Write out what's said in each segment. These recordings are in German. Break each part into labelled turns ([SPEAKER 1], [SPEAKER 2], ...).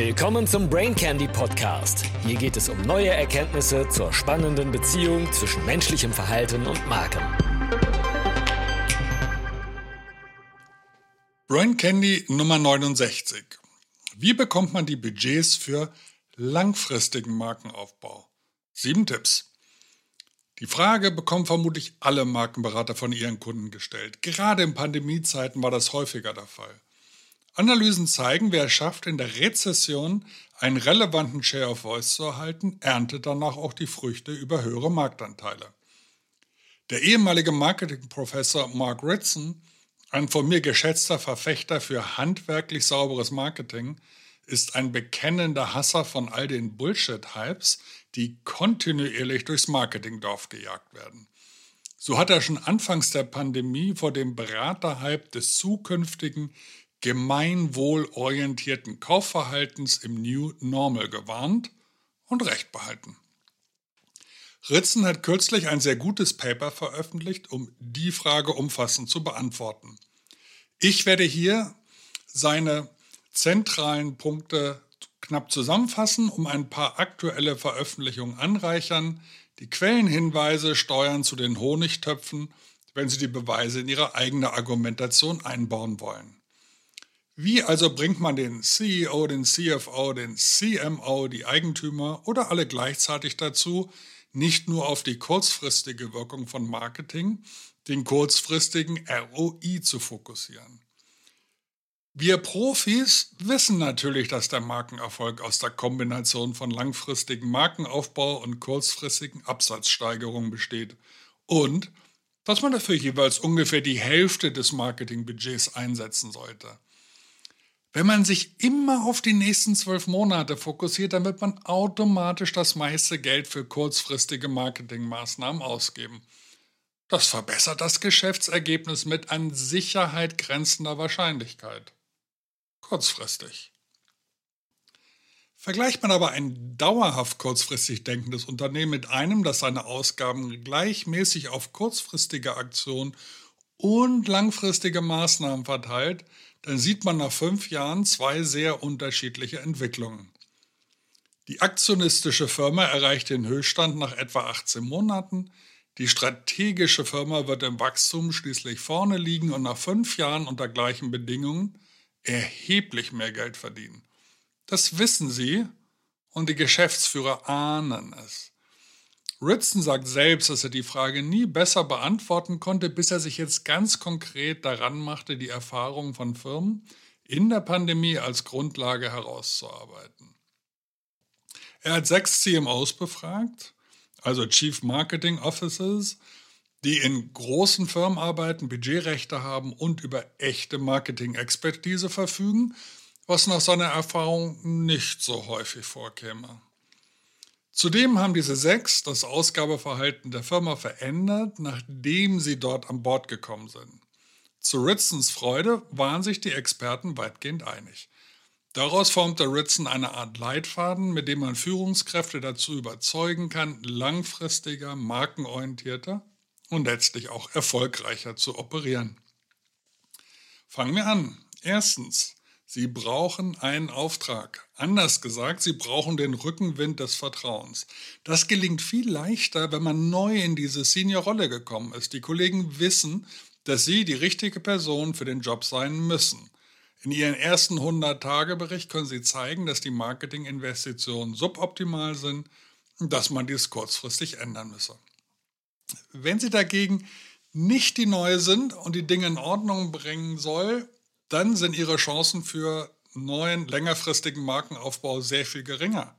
[SPEAKER 1] Willkommen zum Brain Candy Podcast. Hier geht es um neue Erkenntnisse zur spannenden Beziehung zwischen menschlichem Verhalten und Marken.
[SPEAKER 2] Brain Candy Nummer 69. Wie bekommt man die Budgets für langfristigen Markenaufbau? Sieben Tipps. Die Frage bekommen vermutlich alle Markenberater von ihren Kunden gestellt. Gerade in Pandemiezeiten war das häufiger der Fall. Analysen zeigen, wer es schafft, in der Rezession einen relevanten Share of Voice zu erhalten, erntet danach auch die Früchte über höhere Marktanteile. Der ehemalige Marketingprofessor Mark Ritson, ein von mir geschätzter Verfechter für handwerklich sauberes Marketing, ist ein bekennender Hasser von all den Bullshit-Hypes, die kontinuierlich durchs Marketingdorf gejagt werden. So hat er schon anfangs der Pandemie vor dem Beraterhype des zukünftigen gemeinwohlorientierten Kaufverhaltens im New Normal gewarnt und Recht behalten. Ritzen hat kürzlich ein sehr gutes Paper veröffentlicht, um die Frage umfassend zu beantworten. Ich werde hier seine zentralen Punkte knapp zusammenfassen, um ein paar aktuelle Veröffentlichungen anreichern, die Quellenhinweise steuern zu den Honigtöpfen, wenn Sie die Beweise in Ihre eigene Argumentation einbauen wollen. Wie also bringt man den CEO, den CFO, den CMO, die Eigentümer oder alle gleichzeitig dazu, nicht nur auf die kurzfristige Wirkung von Marketing, den kurzfristigen ROI zu fokussieren? Wir Profis wissen natürlich, dass der Markenerfolg aus der Kombination von langfristigem Markenaufbau und kurzfristigen Absatzsteigerungen besteht und dass man dafür jeweils ungefähr die Hälfte des Marketingbudgets einsetzen sollte. Wenn man sich immer auf die nächsten zwölf Monate fokussiert, dann wird man automatisch das meiste Geld für kurzfristige Marketingmaßnahmen ausgeben. Das verbessert das Geschäftsergebnis mit an Sicherheit grenzender Wahrscheinlichkeit. Kurzfristig. Vergleicht man aber ein dauerhaft kurzfristig denkendes Unternehmen mit einem, das seine Ausgaben gleichmäßig auf kurzfristige Aktionen und langfristige Maßnahmen verteilt, dann sieht man nach fünf Jahren zwei sehr unterschiedliche Entwicklungen. Die aktionistische Firma erreicht den Höchststand nach etwa 18 Monaten, die strategische Firma wird im Wachstum schließlich vorne liegen und nach fünf Jahren unter gleichen Bedingungen erheblich mehr Geld verdienen. Das wissen sie und die Geschäftsführer ahnen es. Ritson sagt selbst, dass er die Frage nie besser beantworten konnte, bis er sich jetzt ganz konkret daran machte, die Erfahrungen von Firmen in der Pandemie als Grundlage herauszuarbeiten. Er hat sechs CMOs befragt, also Chief Marketing Officers, die in großen Firmen arbeiten, Budgetrechte haben und über echte Marketing-Expertise verfügen, was nach seiner Erfahrung nicht so häufig vorkäme. Zudem haben diese sechs das Ausgabeverhalten der Firma verändert, nachdem sie dort an Bord gekommen sind. Zu Ritsons Freude waren sich die Experten weitgehend einig. Daraus formte Ritson eine Art Leitfaden, mit dem man Führungskräfte dazu überzeugen kann, langfristiger, markenorientierter und letztlich auch erfolgreicher zu operieren. Fangen wir an. Erstens, Sie brauchen einen Auftrag. Anders gesagt, Sie brauchen den Rückenwind des Vertrauens. Das gelingt viel leichter, wenn man neu in diese Senior-Rolle gekommen ist. Die Kollegen wissen, dass Sie die richtige Person für den Job sein müssen. In Ihren ersten 100-Tage-Bericht können Sie zeigen, dass die Marketinginvestitionen suboptimal sind und dass man dies kurzfristig ändern müsse. Wenn Sie dagegen nicht die Neue sind und die Dinge in Ordnung bringen soll, dann sind ihre Chancen für neuen, längerfristigen Markenaufbau sehr viel geringer.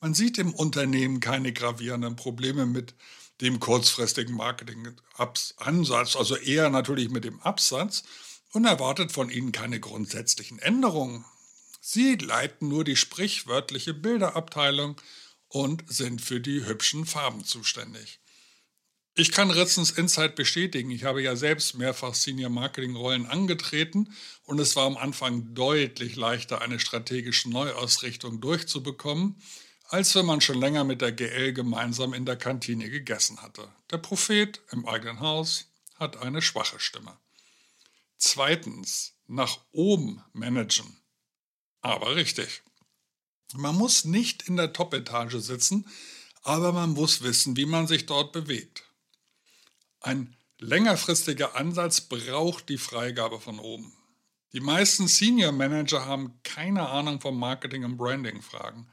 [SPEAKER 2] Man sieht im Unternehmen keine gravierenden Probleme mit dem kurzfristigen Marketingansatz, also eher natürlich mit dem Absatz und erwartet von ihnen keine grundsätzlichen Änderungen. Sie leiten nur die sprichwörtliche Bilderabteilung und sind für die hübschen Farben zuständig. Ich kann Ritzens Insight bestätigen. Ich habe ja selbst mehrfach Senior Marketing Rollen angetreten und es war am Anfang deutlich leichter, eine strategische Neuausrichtung durchzubekommen, als wenn man schon länger mit der GL gemeinsam in der Kantine gegessen hatte. Der Prophet im eigenen Haus hat eine schwache Stimme. Zweitens, nach oben managen. Aber richtig. Man muss nicht in der Top-Etage sitzen, aber man muss wissen, wie man sich dort bewegt. Ein längerfristiger Ansatz braucht die Freigabe von oben. Die meisten Senior Manager haben keine Ahnung vom Marketing und Branding-Fragen,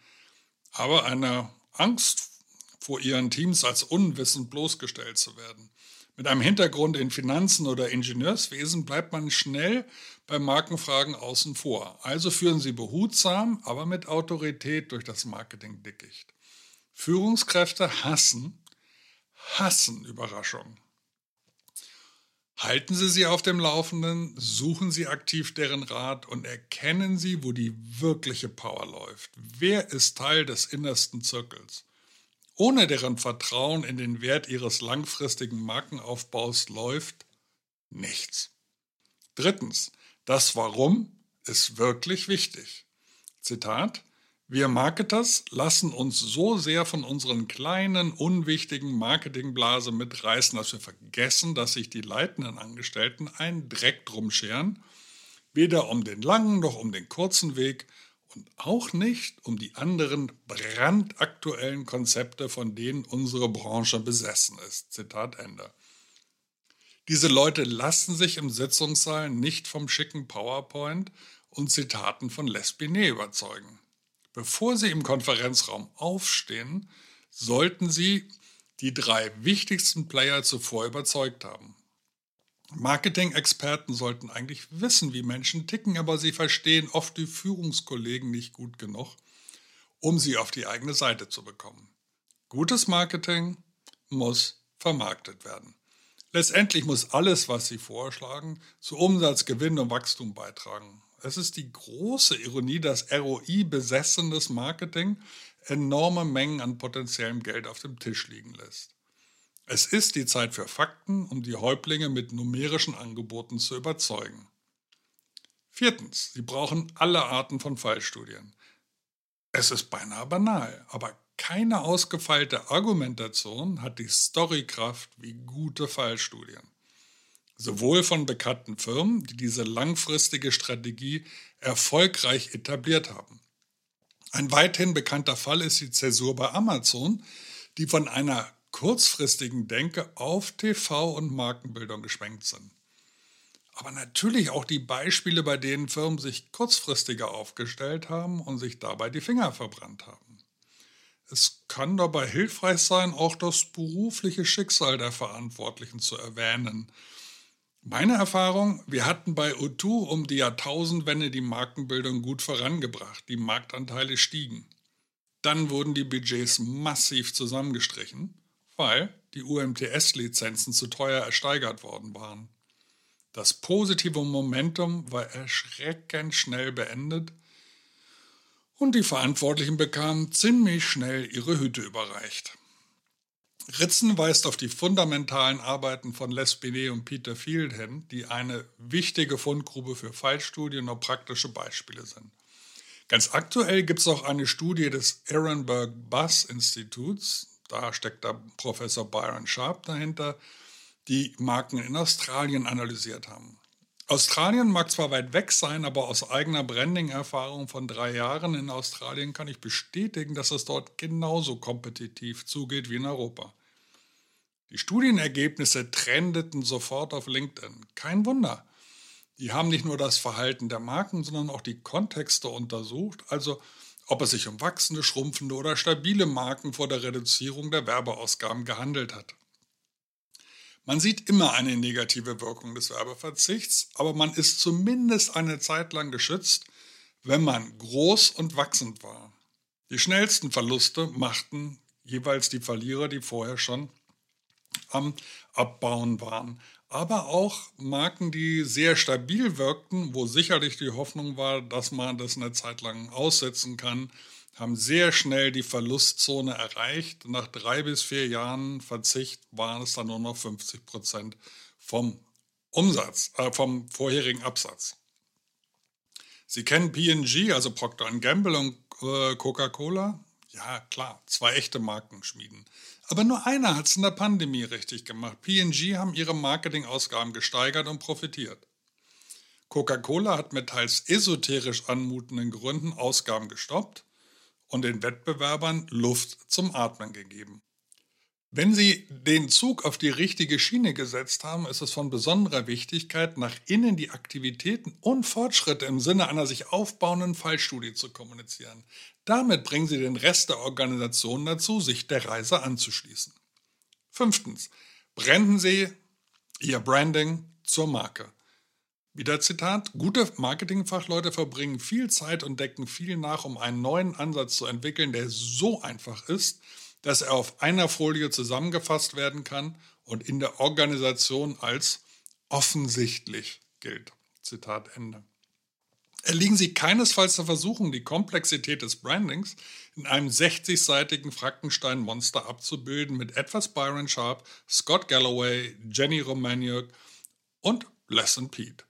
[SPEAKER 2] aber eine Angst vor ihren Teams als unwissend bloßgestellt zu werden. Mit einem Hintergrund in Finanzen oder Ingenieurswesen bleibt man schnell bei Markenfragen außen vor. Also führen Sie behutsam, aber mit Autorität durch das Marketing-Dickicht. Führungskräfte hassen, hassen Überraschungen. Halten Sie sie auf dem Laufenden, suchen Sie aktiv deren Rat und erkennen Sie, wo die wirkliche Power läuft. Wer ist Teil des innersten Zirkels? Ohne deren Vertrauen in den Wert ihres langfristigen Markenaufbaus läuft nichts. Drittens, das Warum ist wirklich wichtig. Zitat, wir Marketers lassen uns so sehr von unseren kleinen, unwichtigen Marketingblase mitreißen, dass wir vergessen, dass sich die leitenden Angestellten einen Dreck drum scheren, weder um den langen noch um den kurzen Weg und auch nicht um die anderen brandaktuellen Konzepte, von denen unsere Branche besessen ist. Zitat Ende. Diese Leute lassen sich im Sitzungssaal nicht vom schicken PowerPoint und Zitaten von Lespiné überzeugen. Bevor sie im Konferenzraum aufstehen, sollten sie die drei wichtigsten Player zuvor überzeugt haben. Marketing-Experten sollten eigentlich wissen, wie Menschen ticken, aber sie verstehen oft die Führungskollegen nicht gut genug, um sie auf die eigene Seite zu bekommen. Gutes Marketing muss vermarktet werden. Letztendlich muss alles, was Sie vorschlagen, zu Umsatz, Gewinn und Wachstum beitragen. Es ist die große Ironie, dass ROI-besessenes Marketing enorme Mengen an potenziellem Geld auf dem Tisch liegen lässt. Es ist die Zeit für Fakten, um die Häuptlinge mit numerischen Angeboten zu überzeugen. Viertens, Sie brauchen alle Arten von Fallstudien. Es ist beinahe banal, aber keine ausgefeilte Argumentation hat die Storykraft wie gute Fallstudien. Sowohl von bekannten Firmen, die diese langfristige Strategie erfolgreich etabliert haben. Ein weithin bekannter Fall ist die Zäsur bei Amazon, die von einer kurzfristigen Denke auf TV und Markenbildung geschwenkt sind. Aber natürlich auch die Beispiele, bei denen Firmen sich kurzfristiger aufgestellt haben und sich dabei die Finger verbrannt haben. Es kann dabei hilfreich sein, auch das berufliche Schicksal der Verantwortlichen zu erwähnen. Meine Erfahrung, wir hatten bei O2 um die Jahrtausendwende die Markenbildung gut vorangebracht, die Marktanteile stiegen. Dann wurden die Budgets massiv zusammengestrichen weil die UMTS-Lizenzen zu teuer ersteigert worden waren. Das positive Momentum war erschreckend schnell beendet und die Verantwortlichen bekamen ziemlich schnell ihre Hüte überreicht. Ritzen weist auf die fundamentalen Arbeiten von Les Binet und Peter Field hin, die eine wichtige Fundgrube für Fallstudien und praktische Beispiele sind. Ganz aktuell gibt es auch eine Studie des Ehrenberg Bass Instituts, da steckt da Professor Byron Sharp dahinter, die Marken in Australien analysiert haben. Australien mag zwar weit weg sein, aber aus eigener Branding-Erfahrung von drei Jahren in Australien kann ich bestätigen, dass es dort genauso kompetitiv zugeht wie in Europa. Die Studienergebnisse trendeten sofort auf LinkedIn. Kein Wunder. Die haben nicht nur das Verhalten der Marken, sondern auch die Kontexte untersucht, also ob es sich um wachsende, schrumpfende oder stabile Marken vor der Reduzierung der Werbeausgaben gehandelt hat. Man sieht immer eine negative Wirkung des Werbeverzichts, aber man ist zumindest eine Zeit lang geschützt, wenn man groß und wachsend war. Die schnellsten Verluste machten jeweils die Verlierer, die vorher schon am Abbauen waren aber auch Marken, die sehr stabil wirkten, wo sicherlich die Hoffnung war, dass man das eine Zeit lang aussetzen kann, haben sehr schnell die Verlustzone erreicht. Nach drei bis vier Jahren Verzicht waren es dann nur noch 50 Prozent vom Umsatz, äh, vom vorherigen Absatz. Sie kennen P&G, also Procter Gamble und äh, Coca-Cola? Ja, klar, zwei echte Markenschmieden. Aber nur einer hat es in der Pandemie richtig gemacht. P&G haben ihre Marketingausgaben gesteigert und profitiert. Coca-Cola hat mit teils esoterisch anmutenden Gründen Ausgaben gestoppt. Und den Wettbewerbern Luft zum Atmen gegeben. Wenn Sie den Zug auf die richtige Schiene gesetzt haben, ist es von besonderer Wichtigkeit, nach innen die Aktivitäten und Fortschritte im Sinne einer sich aufbauenden Fallstudie zu kommunizieren. Damit bringen Sie den Rest der Organisation dazu, sich der Reise anzuschließen. Fünftens. Branden Sie Ihr Branding zur Marke. Wieder Zitat, gute Marketingfachleute verbringen viel Zeit und decken viel nach, um einen neuen Ansatz zu entwickeln, der so einfach ist, dass er auf einer Folie zusammengefasst werden kann und in der Organisation als offensichtlich gilt. Zitat Ende. Erliegen Sie keinesfalls der Versuchung, die Komplexität des Brandings in einem 60-seitigen Frankenstein-Monster abzubilden mit etwas Byron Sharp, Scott Galloway, Jenny Romaniuk und Lesson Pete.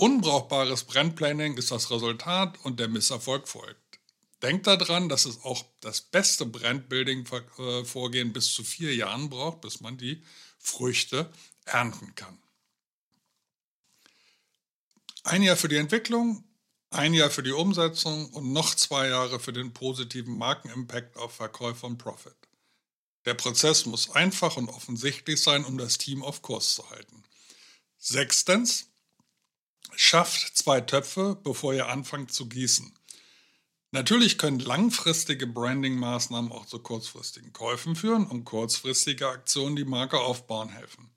[SPEAKER 2] Unbrauchbares Brandplanning ist das Resultat und der Misserfolg folgt. Denkt daran, dass es auch das beste Brandbuilding-Vorgehen bis zu vier Jahren braucht, bis man die Früchte ernten kann. Ein Jahr für die Entwicklung, ein Jahr für die Umsetzung und noch zwei Jahre für den positiven Markenimpact auf Verkäufer und Profit. Der Prozess muss einfach und offensichtlich sein, um das Team auf Kurs zu halten. Sechstens, schafft zwei Töpfe, bevor ihr anfangt zu gießen. Natürlich können langfristige Branding-Maßnahmen auch zu kurzfristigen Käufen führen und kurzfristige Aktionen die Marke aufbauen helfen.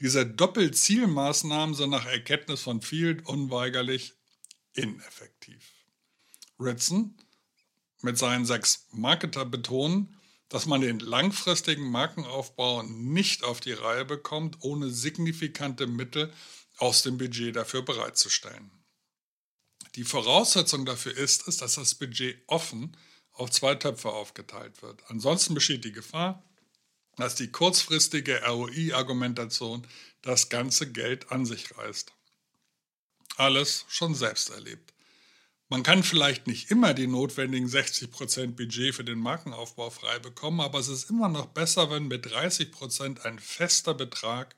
[SPEAKER 2] Diese Doppelzielmaßnahmen sind nach Erkenntnis von Field unweigerlich ineffektiv. Ritson mit seinen sechs Marketer betonen, dass man den langfristigen Markenaufbau nicht auf die Reihe bekommt, ohne signifikante Mittel aus dem Budget dafür bereitzustellen. Die Voraussetzung dafür ist es, dass das Budget offen auf zwei Töpfe aufgeteilt wird. Ansonsten besteht die Gefahr, dass die kurzfristige ROI-Argumentation das ganze Geld an sich reißt. Alles schon selbst erlebt. Man kann vielleicht nicht immer die notwendigen 60% Budget für den Markenaufbau frei bekommen, aber es ist immer noch besser, wenn mit 30% ein fester Betrag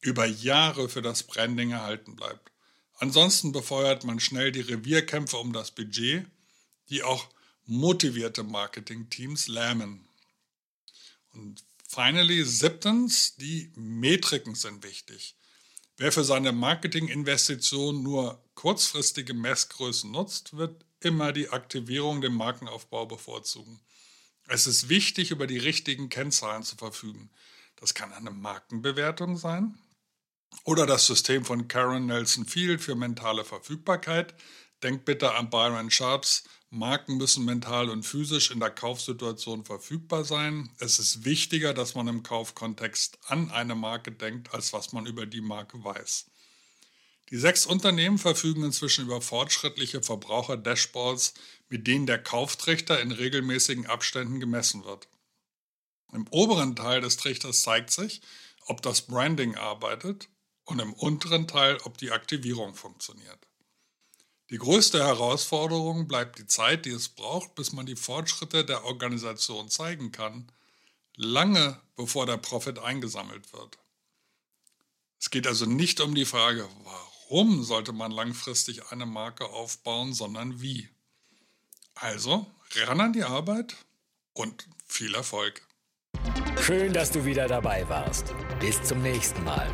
[SPEAKER 2] über Jahre für das Branding erhalten bleibt. Ansonsten befeuert man schnell die Revierkämpfe um das Budget, die auch motivierte Marketingteams lähmen. Und finally, siebtens, die Metriken sind wichtig. Wer für seine Marketinginvestition nur kurzfristige Messgrößen nutzt, wird immer die Aktivierung dem Markenaufbau bevorzugen. Es ist wichtig, über die richtigen Kennzahlen zu verfügen. Das kann eine Markenbewertung sein, oder das System von Karen Nelson Field für mentale Verfügbarkeit. Denkt bitte an Byron Sharps. Marken müssen mental und physisch in der Kaufsituation verfügbar sein. Es ist wichtiger, dass man im Kaufkontext an eine Marke denkt, als was man über die Marke weiß. Die sechs Unternehmen verfügen inzwischen über fortschrittliche Verbraucher-Dashboards, mit denen der Kauftrichter in regelmäßigen Abständen gemessen wird. Im oberen Teil des Trichters zeigt sich, ob das Branding arbeitet und im unteren Teil, ob die Aktivierung funktioniert. Die größte Herausforderung bleibt die Zeit, die es braucht, bis man die Fortschritte der Organisation zeigen kann, lange bevor der Profit eingesammelt wird. Es geht also nicht um die Frage, warum sollte man langfristig eine Marke aufbauen, sondern wie. Also, ran an die Arbeit und viel Erfolg.
[SPEAKER 1] Schön, dass du wieder dabei warst. Bis zum nächsten Mal.